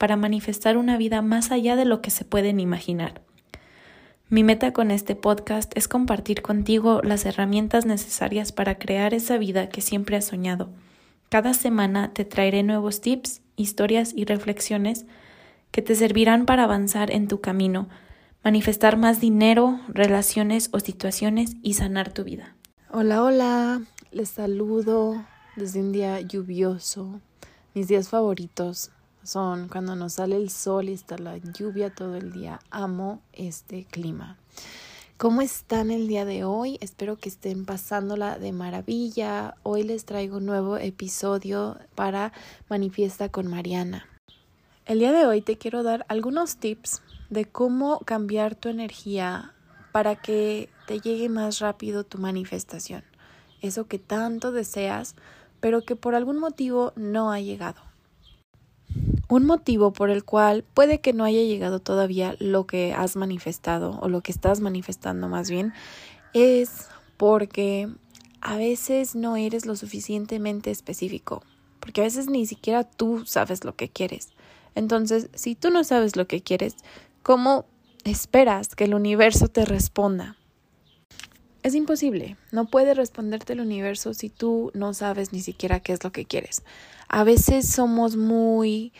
para manifestar una vida más allá de lo que se pueden imaginar. Mi meta con este podcast es compartir contigo las herramientas necesarias para crear esa vida que siempre has soñado. Cada semana te traeré nuevos tips, historias y reflexiones que te servirán para avanzar en tu camino, manifestar más dinero, relaciones o situaciones y sanar tu vida. Hola, hola, les saludo desde un día lluvioso, mis días favoritos cuando nos sale el sol y está la lluvia todo el día. Amo este clima. ¿Cómo están el día de hoy? Espero que estén pasándola de maravilla. Hoy les traigo un nuevo episodio para Manifiesta con Mariana. El día de hoy te quiero dar algunos tips de cómo cambiar tu energía para que te llegue más rápido tu manifestación. Eso que tanto deseas, pero que por algún motivo no ha llegado. Un motivo por el cual puede que no haya llegado todavía lo que has manifestado o lo que estás manifestando más bien es porque a veces no eres lo suficientemente específico, porque a veces ni siquiera tú sabes lo que quieres. Entonces, si tú no sabes lo que quieres, ¿cómo esperas que el universo te responda? Es imposible, no puede responderte el universo si tú no sabes ni siquiera qué es lo que quieres. A veces somos muy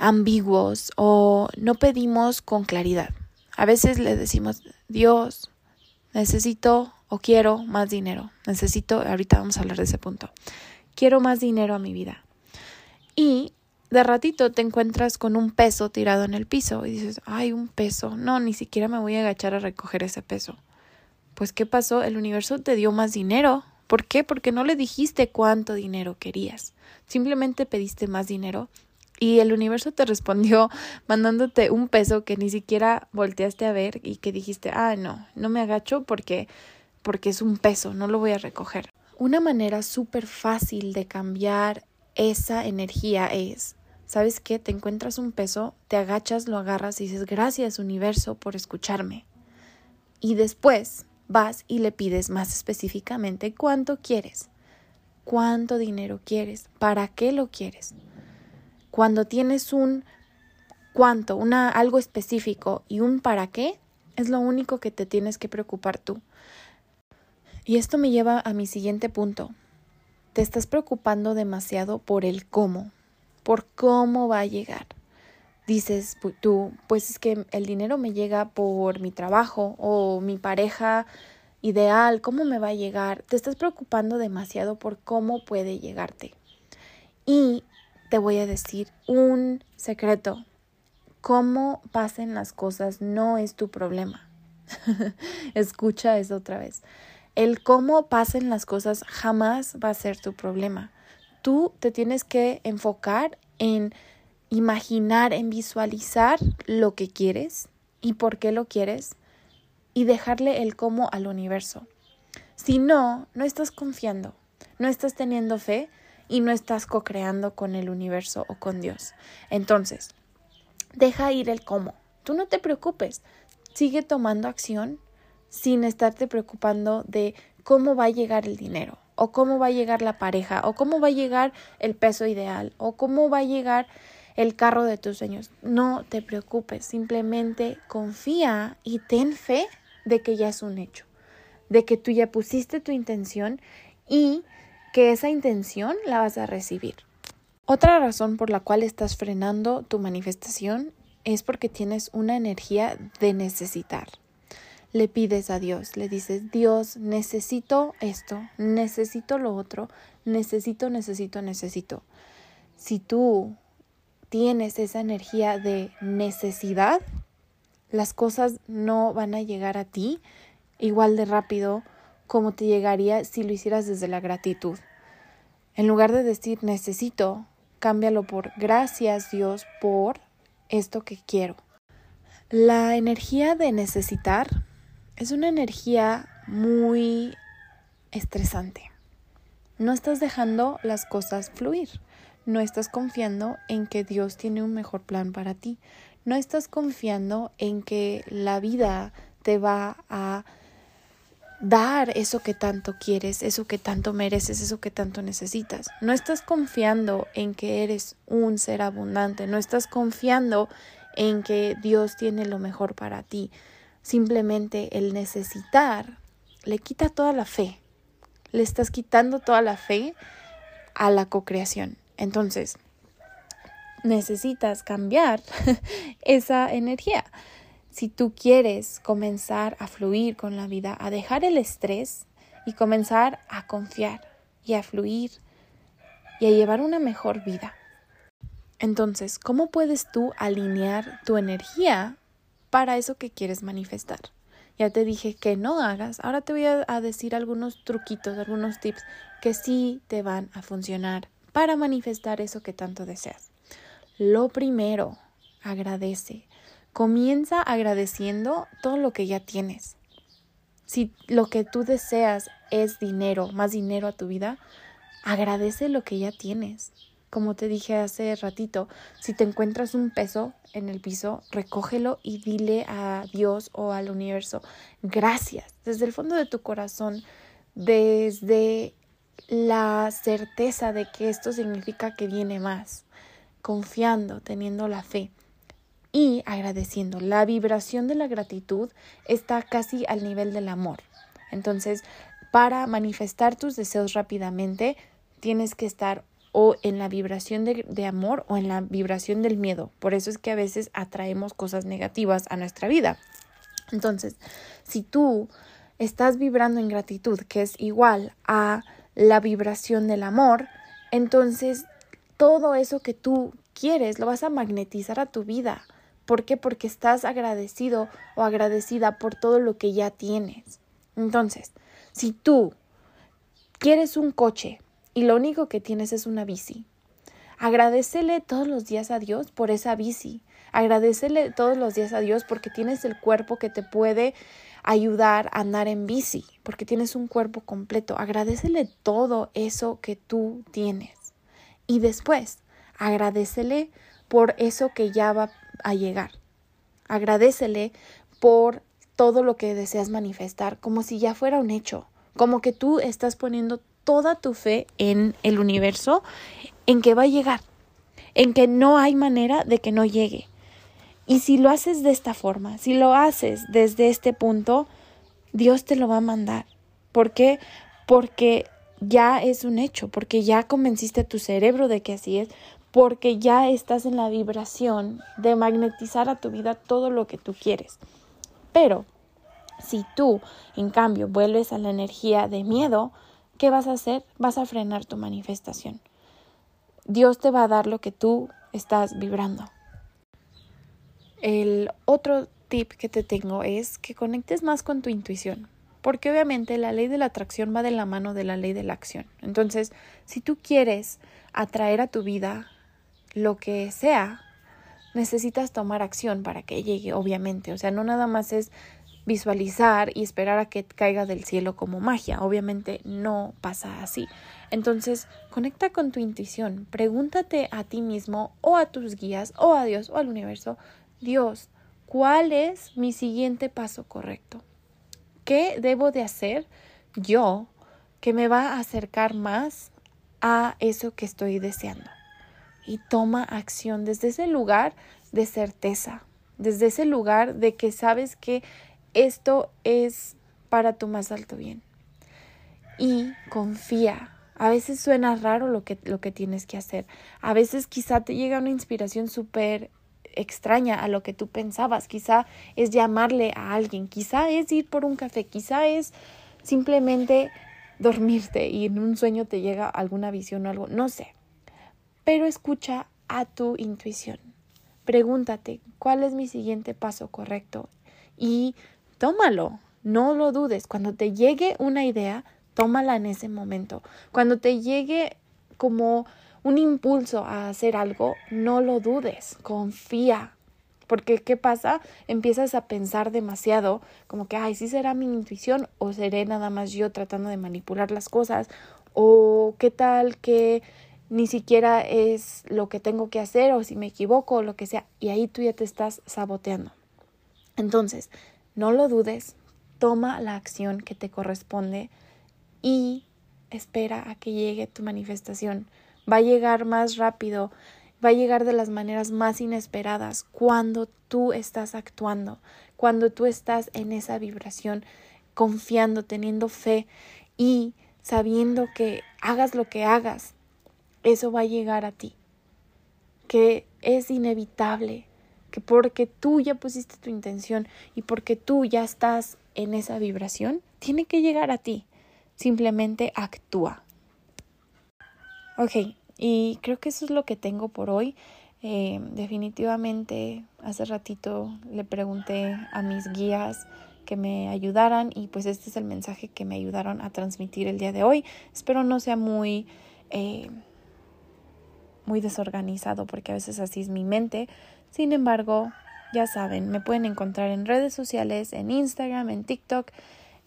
ambiguos o no pedimos con claridad. A veces le decimos, Dios, necesito o quiero más dinero. Necesito, ahorita vamos a hablar de ese punto. Quiero más dinero a mi vida. Y de ratito te encuentras con un peso tirado en el piso y dices, ay, un peso. No, ni siquiera me voy a agachar a recoger ese peso. Pues, ¿qué pasó? El universo te dio más dinero. ¿Por qué? Porque no le dijiste cuánto dinero querías. Simplemente pediste más dinero y el universo te respondió mandándote un peso que ni siquiera volteaste a ver y que dijiste, ah, no, no me agacho porque, porque es un peso, no lo voy a recoger. Una manera súper fácil de cambiar esa energía es, ¿sabes qué? Te encuentras un peso, te agachas, lo agarras y dices, gracias universo por escucharme. Y después vas y le pides más específicamente cuánto quieres, cuánto dinero quieres, para qué lo quieres. Cuando tienes un cuánto, una, algo específico y un para qué, es lo único que te tienes que preocupar tú. Y esto me lleva a mi siguiente punto. Te estás preocupando demasiado por el cómo, por cómo va a llegar. Dices tú, pues es que el dinero me llega por mi trabajo o mi pareja ideal, ¿cómo me va a llegar? Te estás preocupando demasiado por cómo puede llegarte. Y te voy a decir un secreto. Cómo pasen las cosas no es tu problema. Escucha eso otra vez. El cómo pasen las cosas jamás va a ser tu problema. Tú te tienes que enfocar en imaginar, en visualizar lo que quieres y por qué lo quieres y dejarle el cómo al universo. Si no, no estás confiando, no estás teniendo fe y no estás co-creando con el universo o con Dios. Entonces, deja ir el cómo. Tú no te preocupes. Sigue tomando acción sin estarte preocupando de cómo va a llegar el dinero o cómo va a llegar la pareja o cómo va a llegar el peso ideal o cómo va a llegar el carro de tus sueños. No te preocupes, simplemente confía y ten fe de que ya es un hecho, de que tú ya pusiste tu intención y que esa intención la vas a recibir. Otra razón por la cual estás frenando tu manifestación es porque tienes una energía de necesitar. Le pides a Dios, le dices, Dios, necesito esto, necesito lo otro, necesito, necesito, necesito. Si tú tienes esa energía de necesidad, las cosas no van a llegar a ti igual de rápido como te llegaría si lo hicieras desde la gratitud. En lugar de decir necesito, cámbialo por gracias Dios por esto que quiero. La energía de necesitar es una energía muy estresante. No estás dejando las cosas fluir. No estás confiando en que Dios tiene un mejor plan para ti. No estás confiando en que la vida te va a dar eso que tanto quieres, eso que tanto mereces, eso que tanto necesitas. No estás confiando en que eres un ser abundante, no estás confiando en que Dios tiene lo mejor para ti. Simplemente el necesitar le quita toda la fe. Le estás quitando toda la fe a la cocreación. Entonces, necesitas cambiar esa energía. Si tú quieres comenzar a fluir con la vida, a dejar el estrés y comenzar a confiar y a fluir y a llevar una mejor vida. Entonces, ¿cómo puedes tú alinear tu energía para eso que quieres manifestar? Ya te dije que no hagas. Ahora te voy a, decir algunos truquitos, algunos tips que sí te van a funcionar para manifestar eso que tanto deseas. Lo primero, agradece. Comienza agradeciendo todo lo que ya tienes. Si lo que tú deseas es dinero, más dinero a tu vida, agradece lo que ya tienes. Como te dije hace ratito, si te encuentras un peso en el piso, recógelo y dile a Dios o al universo, gracias, desde el fondo de tu corazón, desde la certeza de que esto significa que viene más, confiando, teniendo la fe y agradeciendo. La vibración de la gratitud está casi al nivel del amor. Entonces, para manifestar tus deseos rápidamente, tienes que estar o en la vibración de, amor o en la vibración del miedo. Por eso es que a veces atraemos cosas negativas a nuestra vida. Entonces, si tú estás vibrando en gratitud, que es igual a la vibración del amor, entonces todo eso que tú quieres lo vas a magnetizar a tu vida. ¿Por qué? Porque estás agradecido o agradecida por todo lo que ya tienes. Entonces, si tú quieres un coche y lo único que tienes es una bici, agradecele todos los días a Dios por esa bici. Agradecele todos los días a Dios porque tienes el cuerpo que te puede ayudar a andar en bici, porque tienes un cuerpo completo. Agradecele todo eso que tú tienes. Y después, agradecele por eso que ya va a llegar. Agradecele por todo lo que deseas manifestar, como si ya fuera un hecho, como que tú estás poniendo toda tu fe en el universo, en que va a llegar, en que no hay manera de que no llegue. Y si lo haces de esta forma, si lo haces desde este punto, Dios te lo va a mandar. ¿Por qué? Porque ya es un hecho, porque ya convenciste a tu cerebro de que así es, porque ya estás en la vibración de magnetizar a tu vida todo lo que tú quieres. Pero si tú, en cambio, vuelves a la energía de miedo, ¿qué vas a hacer? Vas a frenar tu manifestación. Dios te va a dar lo que tú estás vibrando. El otro tip que te tengo es que conectes más con tu intuición, porque obviamente la ley de la atracción va de la mano de la ley de la acción. Entonces, si tú quieres atraer a tu vida lo que sea, necesitas tomar acción para que llegue, obviamente. O sea, no nada más es visualizar y esperar a que caiga del cielo como magia. Obviamente no pasa así. Entonces, conecta con tu intuición, pregúntate a ti mismo o a tus guías o a Dios o al universo, Dios, ¿cuál es mi siguiente paso correcto? ¿Qué debo de hacer yo que me va a acercar más a eso que estoy deseando? Y toma acción desde ese lugar de certeza, desde ese lugar de que sabes que esto es para tu más alto bien. Y confía. A veces suena raro lo que, lo que tienes que hacer. A veces quizá te llega una inspiración súper extraña a lo que tú pensabas. Quizá es llamarle a alguien, quizá es ir por un café, quizá es simplemente dormirte y en un sueño te llega alguna visión o algo. No sé pero escucha a tu intuición. Pregúntate, ¿cuál es mi siguiente paso correcto? Y tómalo, no lo dudes. Cuando te llegue una idea, tómala en ese momento. Cuando te llegue como un impulso a hacer algo, no lo dudes, confía, Porque, ¿qué pasa? Empiezas a pensar demasiado, como que, ay, sí será mi intuición o seré nada más yo tratando de manipular las cosas, o qué tal que ni siquiera es lo que tengo que hacer, o si me equivoco, o lo que sea, y ahí tú ya te estás saboteando. Entonces, no lo dudes, toma la acción que te corresponde y espera a que llegue tu manifestación. Va a llegar más rápido, va a llegar de las maneras más inesperadas cuando tú estás actuando, cuando tú estás en esa vibración, confiando, teniendo fe y sabiendo que hagas lo que hagas, eso va a llegar a ti, que es inevitable, que porque tú ya pusiste tu intención y porque tú ya estás en esa vibración, tiene que llegar a ti. Simplemente actúa. Ok, y creo que eso es lo que tengo por hoy. Eh, definitivamente, hace ratito le pregunté a mis guías que me ayudaran y pues este es el mensaje que me ayudaron a transmitir el día de hoy. Espero no sea muy, eh, muy desorganizado porque a veces así es mi mente. Sin embargo, ya saben, me pueden encontrar en redes sociales, en Instagram, en TikTok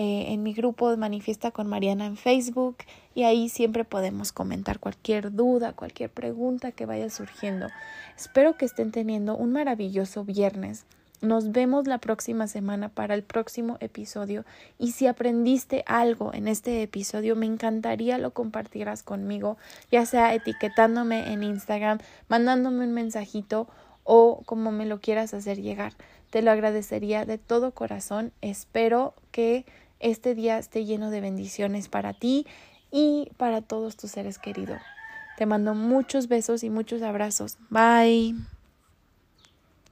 eh, en mi grupo de Manifiesta con Mariana en Facebook y ahí siempre podemos comentar cualquier duda, cualquier pregunta que vaya surgiendo. Espero que estén teniendo un maravilloso viernes. Nos vemos la próxima semana para el próximo episodio y si aprendiste algo en este episodio me encantaría lo compartieras conmigo, ya sea etiquetándome en Instagram, mandándome un mensajito o como me lo quieras hacer llegar. Te lo agradecería de todo corazón. Espero que este día esté lleno de bendiciones para ti y para todos tus seres queridos. Te mando muchos besos y muchos abrazos. Bye.